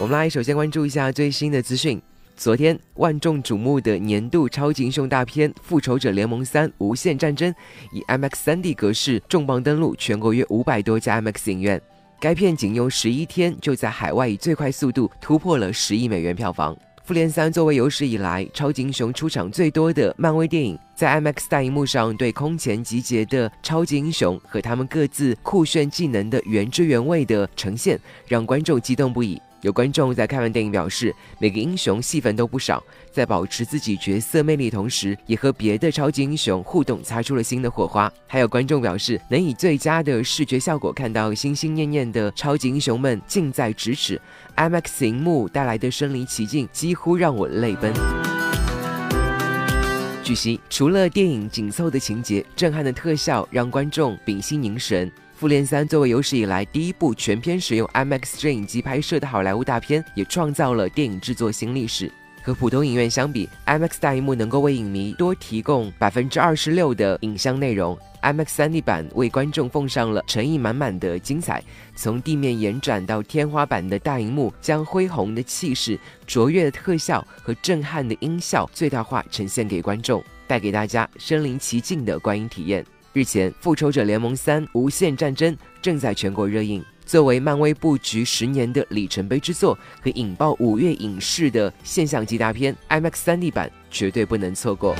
我们来首先关注一下最新的资讯。昨天，万众瞩目的年度超级英雄大片《复仇者联盟三：无限战争》以 IMAX 3D 格式重磅登陆全国约五百多家 IMAX 影院。该片仅用十一天，就在海外以最快速度突破了十亿美元票房。复联三作为有史以来超级英雄出场最多的漫威电影，在 IMAX 大荧幕上对空前集结的超级英雄和他们各自酷炫技能的原汁原味的呈现，让观众激动不已。有观众在看完电影表示，每个英雄戏份都不少，在保持自己角色魅力同时，也和别的超级英雄互动，擦出了新的火花。还有观众表示，能以最佳的视觉效果看到心心念念的超级英雄们近在咫尺，IMAX 荧幕带来的身临其境，几乎让我泪奔。据悉，除了电影紧凑的情节、震撼的特效，让观众屏息凝神。复联三作为有史以来第一部全片使用 IMAX 摄影机拍摄的好莱坞大片，也创造了电影制作新历史。和普通影院相比，IMAX 大荧幕能够为影迷多提供百分之二十六的影像内容。IMAX 3D 版为观众奉上了诚意满满的精彩，从地面延展到天花板的大荧幕，将恢宏的气势、卓越的特效和震撼的音效最大化呈现给观众，带给大家身临其境的观影体验。日前，《复仇者联盟三：无限战争》正在全国热映。作为漫威布局十年的里程碑之作和引爆五月影视的现象级大片，IMAX 3D 版绝对不能错过。